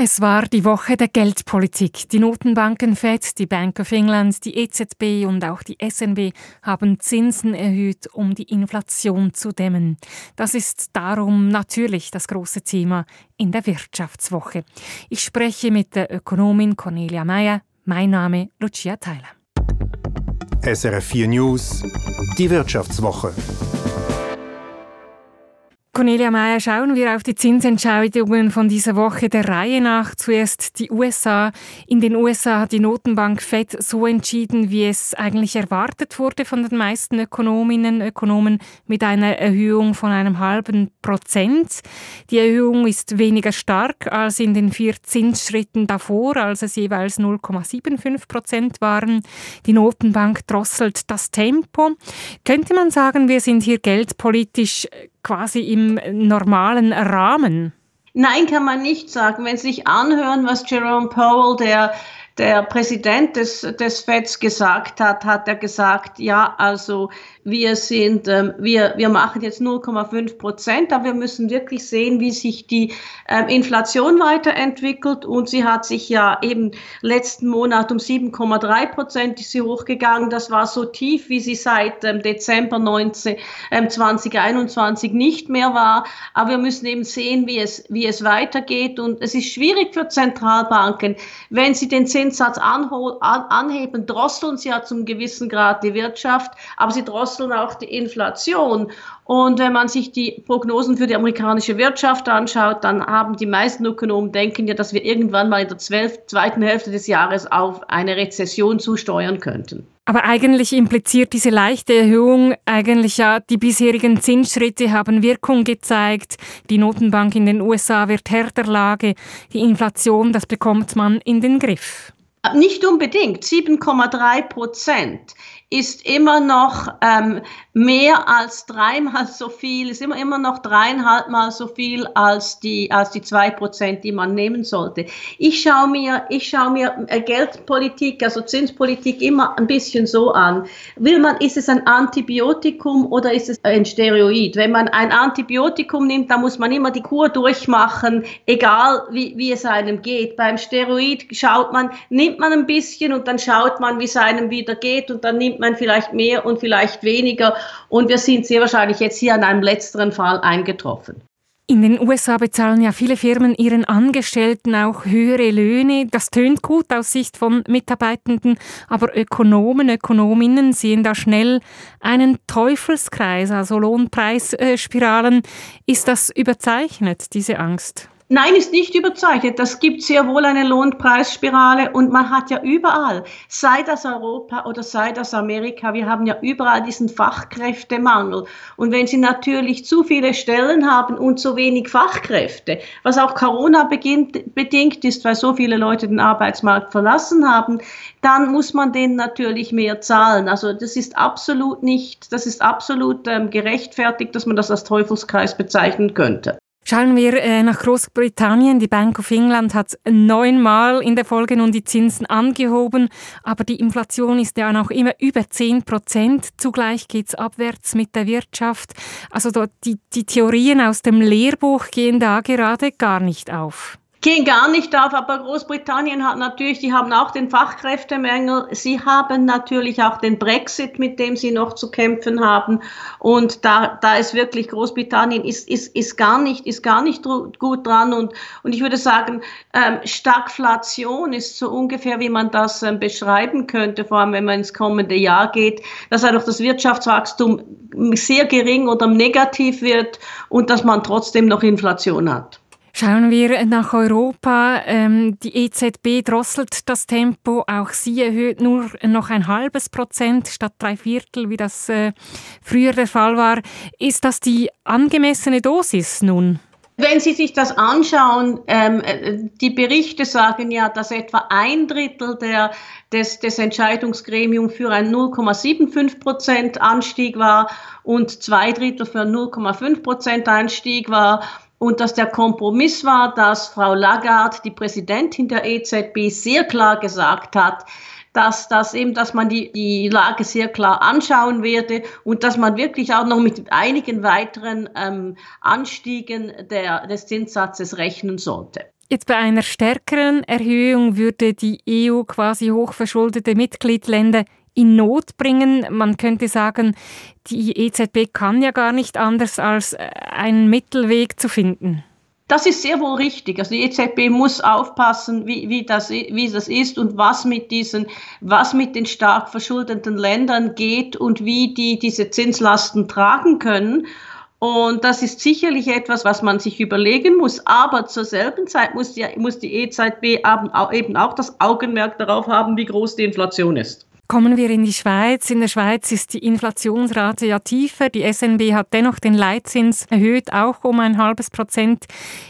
Es war die Woche der Geldpolitik. Die Notenbanken Fed, die Bank of England, die EZB und auch die SNB haben Zinsen erhöht, um die Inflation zu dämmen. Das ist darum natürlich das große Thema in der Wirtschaftswoche. Ich spreche mit der Ökonomin Cornelia Meyer. Mein Name Lucia Theiler. SRF 4 News, die Wirtschaftswoche. Cornelia Meyer, schauen wir auf die Zinsentscheidungen von dieser Woche der Reihe nach. Zuerst die USA. In den USA hat die Notenbank Fed so entschieden, wie es eigentlich erwartet wurde von den meisten Ökonominnen und Ökonomen mit einer Erhöhung von einem halben Prozent. Die Erhöhung ist weniger stark als in den vier Zinsschritten davor, als es jeweils 0,75 Prozent waren. Die Notenbank drosselt das Tempo. Könnte man sagen, wir sind hier geldpolitisch quasi im normalen Rahmen? Nein, kann man nicht sagen. Wenn Sie sich anhören, was Jerome Powell, der der Präsident des, des FEDs gesagt hat, hat er gesagt, ja, also wir sind, ähm, wir, wir machen jetzt 0,5 Prozent, aber wir müssen wirklich sehen, wie sich die ähm, Inflation weiterentwickelt. Und sie hat sich ja eben letzten Monat um 7,3 Prozent ist sie hochgegangen. Das war so tief, wie sie seit ähm, Dezember 19, ähm, 2021 nicht mehr war. Aber wir müssen eben sehen, wie es, wie es weitergeht. Und es ist schwierig für Zentralbanken, wenn sie den Zinssatz anheben, drosseln sie ja zum gewissen Grad die Wirtschaft, aber sie drosseln drosseln auch die Inflation. Und wenn man sich die Prognosen für die amerikanische Wirtschaft anschaut, dann haben die meisten Ökonomen denken ja, dass wir irgendwann mal in der zweiten Hälfte des Jahres auf eine Rezession zusteuern könnten. Aber eigentlich impliziert diese leichte Erhöhung eigentlich ja, die bisherigen Zinsschritte haben Wirkung gezeigt. Die Notenbank in den USA wird härter Lage. Die Inflation, das bekommt man in den Griff. Nicht unbedingt. 7,3 Prozent ist immer noch ähm, mehr als dreimal so viel, ist immer, immer noch dreieinhalb Mal so viel als die, als die zwei Prozent, die man nehmen sollte. Ich schaue mir, ich schaue mir äh, Geldpolitik, also Zinspolitik immer ein bisschen so an. Will man, ist es ein Antibiotikum oder ist es ein Steroid? Wenn man ein Antibiotikum nimmt, dann muss man immer die Kur durchmachen, egal wie, wie es einem geht. Beim Steroid schaut man, nimmt man ein bisschen und dann schaut man, wie es einem wieder geht und dann nimmt man vielleicht mehr und vielleicht weniger. Und wir sind sehr wahrscheinlich jetzt hier an einem letzteren Fall eingetroffen. In den USA bezahlen ja viele Firmen ihren Angestellten auch höhere Löhne. Das tönt gut aus Sicht von Mitarbeitenden, aber Ökonomen, Ökonominnen sehen da schnell einen Teufelskreis, also Lohnpreisspiralen. Ist das überzeichnet, diese Angst? Nein, ist nicht überzeichnet. Das gibt sehr wohl eine Lohnpreisspirale und man hat ja überall, sei das Europa oder sei das Amerika, wir haben ja überall diesen Fachkräftemangel. Und wenn Sie natürlich zu viele Stellen haben und zu wenig Fachkräfte, was auch Corona bedingt ist, weil so viele Leute den Arbeitsmarkt verlassen haben, dann muss man denen natürlich mehr zahlen. Also das ist absolut nicht, das ist absolut ähm, gerechtfertigt, dass man das als Teufelskreis bezeichnen könnte. Schauen wir äh, nach Großbritannien. Die Bank of England hat neunmal in der Folge nun die Zinsen angehoben, aber die Inflation ist ja noch immer über 10 Prozent. Zugleich geht es abwärts mit der Wirtschaft. Also die, die Theorien aus dem Lehrbuch gehen da gerade gar nicht auf gehen gar nicht auf, aber Großbritannien hat natürlich, die haben auch den Fachkräftemangel, sie haben natürlich auch den Brexit, mit dem sie noch zu kämpfen haben. Und da, da ist wirklich Großbritannien ist, ist, ist gar nicht, ist gar nicht gut dran. Und, und ich würde sagen, ähm, Stagflation ist so ungefähr, wie man das ähm, beschreiben könnte, vor allem wenn man ins kommende Jahr geht, dass einfach das Wirtschaftswachstum sehr gering oder negativ wird und dass man trotzdem noch Inflation hat. Schauen wir nach Europa. Ähm, die EZB drosselt das Tempo. Auch sie erhöht nur noch ein halbes Prozent statt drei Viertel, wie das äh, früher der Fall war. Ist das die angemessene Dosis nun? Wenn Sie sich das anschauen, ähm, die Berichte sagen ja, dass etwa ein Drittel der, des, des Entscheidungsgremiums für einen 0,75 Prozent Anstieg war und zwei Drittel für einen 0,5 Prozent Anstieg war und dass der Kompromiss war, dass Frau Lagarde, die Präsidentin der EZB, sehr klar gesagt hat, dass, dass eben, dass man die, die Lage sehr klar anschauen werde und dass man wirklich auch noch mit einigen weiteren ähm, Anstiegen der, des Zinssatzes rechnen sollte. Jetzt bei einer stärkeren Erhöhung würde die EU quasi hochverschuldete Mitgliedsländer in Not bringen. Man könnte sagen, die EZB kann ja gar nicht anders als äh, einen Mittelweg zu finden. Das ist sehr wohl richtig. Also die EZB muss aufpassen, wie, wie, das, wie das ist und was mit diesen, was mit den stark verschuldeten Ländern geht und wie die diese Zinslasten tragen können. Und das ist sicherlich etwas, was man sich überlegen muss. Aber zur selben Zeit muss die, muss die EZB eben auch das Augenmerk darauf haben, wie groß die Inflation ist. Kommen wir in die Schweiz. In der Schweiz ist die Inflationsrate ja tiefer. Die SNB hat dennoch den Leitzins erhöht, auch um ein halbes Prozent.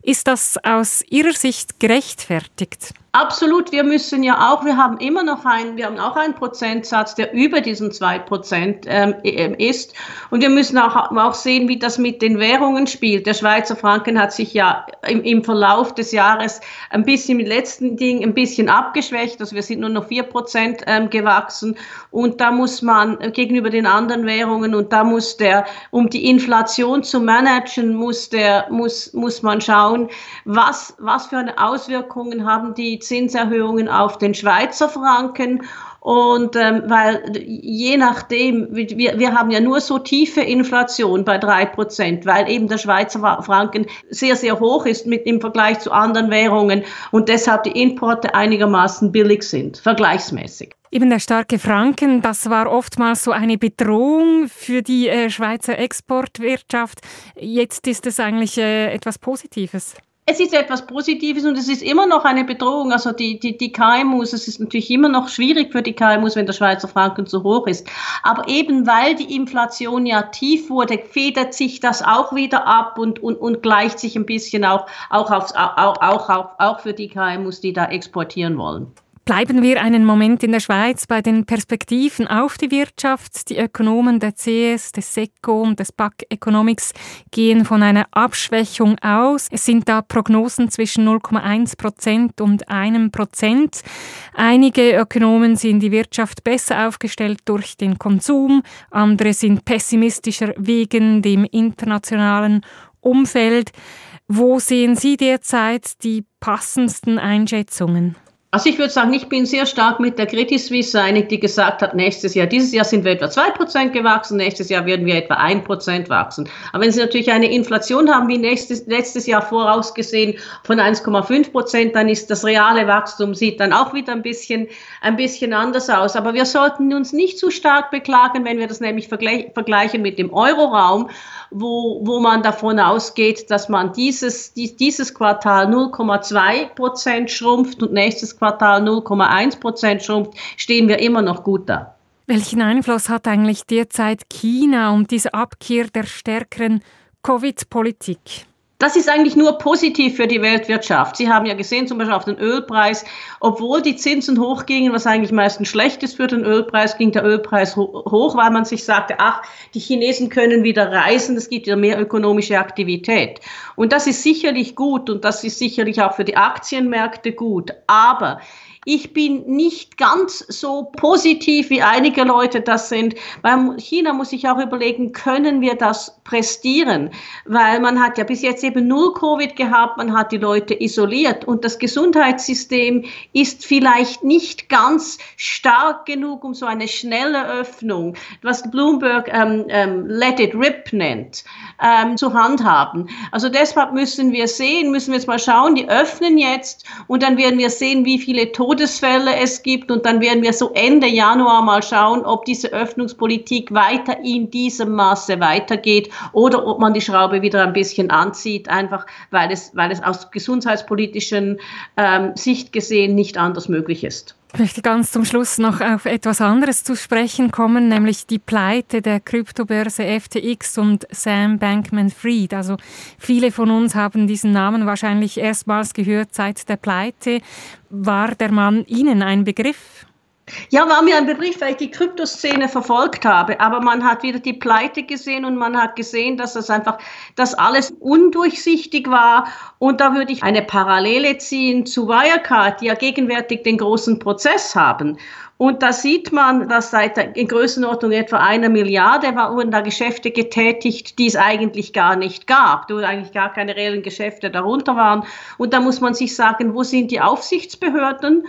Ist das aus Ihrer Sicht gerechtfertigt? Absolut, wir müssen ja auch, wir haben immer noch einen, wir haben auch einen Prozentsatz, der über diesen zwei Prozent ähm, ähm, ist. Und wir müssen auch, auch sehen, wie das mit den Währungen spielt. Der Schweizer Franken hat sich ja im, im Verlauf des Jahres ein bisschen mit letzten Ding ein bisschen abgeschwächt. Also wir sind nur noch vier Prozent ähm, gewachsen. Und da muss man gegenüber den anderen Währungen und da muss der, um die Inflation zu managen, muss der, muss, muss man schauen, was, was für eine Auswirkungen haben die Zinserhöhungen auf den Schweizer Franken. Und ähm, weil je nachdem, wir, wir haben ja nur so tiefe Inflation bei drei Prozent, weil eben der Schweizer Franken sehr, sehr hoch ist mit, im Vergleich zu anderen Währungen und deshalb die Importe einigermaßen billig sind, vergleichsmäßig. Eben der starke Franken, das war oftmals so eine Bedrohung für die äh, Schweizer Exportwirtschaft. Jetzt ist es eigentlich äh, etwas Positives. Es ist etwas Positives und es ist immer noch eine Bedrohung. Also die, die, die KMUs, es ist natürlich immer noch schwierig für die KMUs, wenn der Schweizer Franken zu hoch ist. Aber eben weil die Inflation ja tief wurde, federt sich das auch wieder ab und, und, und gleicht sich ein bisschen auch, auch, aufs, auch, auch, auch, auch für die KMUs, die da exportieren wollen. Bleiben wir einen Moment in der Schweiz bei den Perspektiven auf die Wirtschaft. Die Ökonomen der CS, des SECO und des BAC Economics gehen von einer Abschwächung aus. Es sind da Prognosen zwischen 0,1 Prozent und einem Prozent. Einige Ökonomen sehen die Wirtschaft besser aufgestellt durch den Konsum, andere sind pessimistischer wegen dem internationalen Umfeld. Wo sehen Sie derzeit die passendsten Einschätzungen? Also ich würde sagen, ich bin sehr stark mit der Credit Suisse einig, die gesagt hat, nächstes Jahr, dieses Jahr sind wir etwa 2% gewachsen, nächstes Jahr werden wir etwa 1% wachsen. Aber wenn Sie natürlich eine Inflation haben, wie nächstes, letztes Jahr vorausgesehen von 1,5%, dann ist das reale Wachstum, sieht dann auch wieder ein bisschen, ein bisschen anders aus. Aber wir sollten uns nicht zu stark beklagen, wenn wir das nämlich vergleichen mit dem Euroraum, wo, wo man davon ausgeht, dass man dieses, dieses Quartal 0,2% schrumpft und nächstes Quartal Quartal 0,1 Prozent schrumpft, stehen wir immer noch gut da. Welchen Einfluss hat eigentlich derzeit China und diese Abkehr der stärkeren Covid-Politik? Das ist eigentlich nur positiv für die Weltwirtschaft. Sie haben ja gesehen, zum Beispiel auf den Ölpreis, obwohl die Zinsen hochgingen, was eigentlich meistens schlecht ist für den Ölpreis, ging der Ölpreis hoch, weil man sich sagte, ach, die Chinesen können wieder reisen, es gibt ja mehr ökonomische Aktivität. Und das ist sicherlich gut und das ist sicherlich auch für die Aktienmärkte gut. Aber ich bin nicht ganz so positiv, wie einige Leute das sind. Bei China muss ich auch überlegen, können wir das prestieren? Weil man hat ja bis jetzt eben null Covid gehabt, man hat die Leute isoliert und das Gesundheitssystem ist vielleicht nicht ganz stark genug, um so eine schnelle Öffnung, was Bloomberg ähm, ähm, Let it rip nennt, ähm, zu handhaben. Also deshalb müssen wir sehen, müssen wir jetzt mal schauen, die öffnen jetzt und dann werden wir sehen, wie viele Tote Todesfälle es gibt. Und dann werden wir so Ende Januar mal schauen, ob diese Öffnungspolitik weiter in diesem Maße weitergeht oder ob man die Schraube wieder ein bisschen anzieht, einfach weil es, weil es aus gesundheitspolitischen ähm, Sicht gesehen nicht anders möglich ist. Ich möchte ganz zum Schluss noch auf etwas anderes zu sprechen kommen, nämlich die Pleite der Kryptobörse FTX und Sam Bankman-Fried. Also viele von uns haben diesen Namen wahrscheinlich erstmals gehört seit der Pleite. War der Mann Ihnen ein Begriff? Ja, war mir ein Begriff, weil ich die Kryptoszene verfolgt habe. Aber man hat wieder die Pleite gesehen und man hat gesehen, dass das einfach, dass alles undurchsichtig war. Und da würde ich eine Parallele ziehen zu Wirecard, die ja gegenwärtig den großen Prozess haben. Und da sieht man, dass seit in Größenordnung etwa einer Milliarde wurden da Geschäfte getätigt, die es eigentlich gar nicht gab, wo eigentlich gar keine reellen Geschäfte darunter waren. Und da muss man sich sagen, wo sind die Aufsichtsbehörden?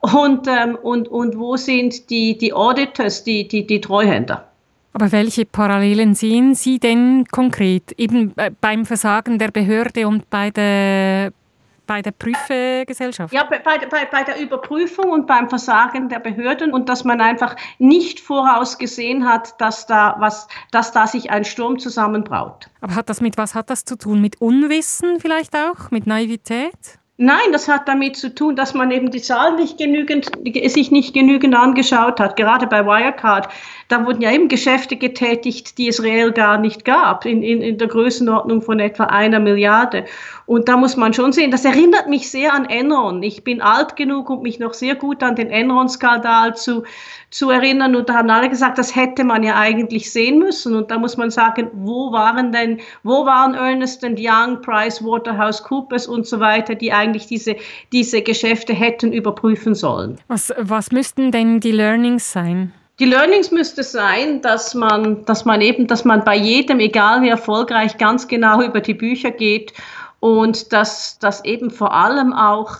Und, ähm, und, und wo sind die, die Auditors, die, die, die Treuhänder. Aber welche Parallelen sehen Sie denn konkret eben beim Versagen der Behörde und bei der, bei der Prüfgesellschaft? Ja, bei, bei, bei der Überprüfung und beim Versagen der Behörden und dass man einfach nicht vorausgesehen hat, dass da, was, dass da sich ein Sturm zusammenbraut. Aber hat das mit was hat das zu tun? Mit Unwissen vielleicht auch? Mit Naivität? Nein, das hat damit zu tun, dass man eben die Zahlen nicht genügend, sich nicht genügend angeschaut hat. Gerade bei Wirecard, da wurden ja eben Geschäfte getätigt, die es reell gar nicht gab, in, in, in der Größenordnung von etwa einer Milliarde. Und da muss man schon sehen, das erinnert mich sehr an Enron. Ich bin alt genug, um mich noch sehr gut an den Enron-Skandal zu, zu erinnern. Und da haben alle gesagt, das hätte man ja eigentlich sehen müssen. Und da muss man sagen, wo waren denn, wo waren Ernest Young, Price, Waterhouse Coopers und so weiter, die eigentlich diese, diese Geschäfte hätten überprüfen sollen. Was, was müssten denn die Learnings sein? Die Learnings müsste sein, dass man, dass man eben, dass man bei jedem, egal wie erfolgreich, ganz genau über die Bücher geht und dass, dass eben vor allem auch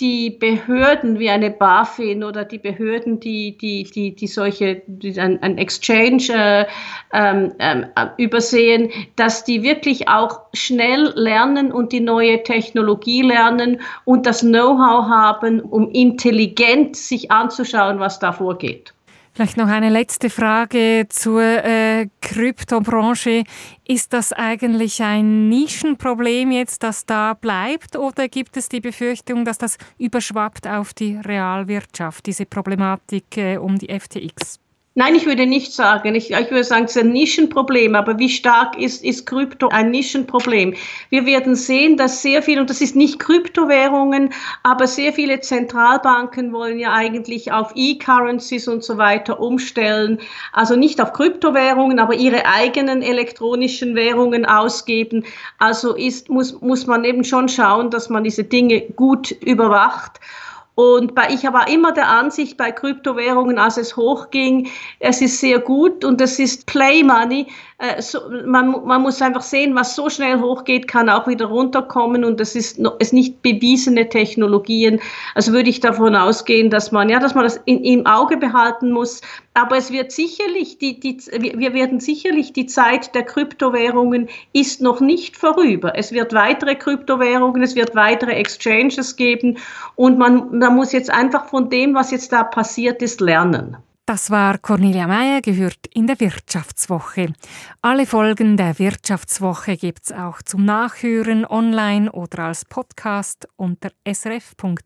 die Behörden wie eine BaFin oder die Behörden, die, die, die, die solche, die ein, ein Exchange äh, ähm, äh, übersehen, dass die wirklich auch schnell lernen und die neue Technologie lernen und das Know-how haben, um intelligent sich anzuschauen, was da vorgeht. Vielleicht noch eine letzte Frage zur äh, Kryptobranche. Ist das eigentlich ein Nischenproblem jetzt, das da bleibt, oder gibt es die Befürchtung, dass das überschwappt auf die Realwirtschaft, diese Problematik äh, um die FTX? Nein, ich würde nicht sagen. Ich, ich würde sagen, es ist ein Nischenproblem. Aber wie stark ist, ist Krypto ein Nischenproblem? Wir werden sehen, dass sehr viel, und das ist nicht Kryptowährungen, aber sehr viele Zentralbanken wollen ja eigentlich auf E-Currencies und so weiter umstellen. Also nicht auf Kryptowährungen, aber ihre eigenen elektronischen Währungen ausgeben. Also ist, muss, muss man eben schon schauen, dass man diese Dinge gut überwacht. Und bei, ich war immer der Ansicht bei Kryptowährungen, als es hochging, es ist sehr gut und es ist Play Money. Äh, so, man, man muss einfach sehen, was so schnell hochgeht, kann auch wieder runterkommen und das ist, ist nicht bewiesene Technologien. Also würde ich davon ausgehen, dass man, ja, dass man das in, im Auge behalten muss. Aber es wird sicherlich, die, die, wir werden sicherlich die Zeit der Kryptowährungen ist noch nicht vorüber. Es wird weitere Kryptowährungen, es wird weitere Exchanges geben und man, man muss jetzt einfach von dem, was jetzt da passiert ist, lernen. Das war Cornelia Meyer, gehört in der Wirtschaftswoche. Alle Folgen der Wirtschaftswoche gibt es auch zum Nachhören online oder als Podcast unter srf.ch-audio.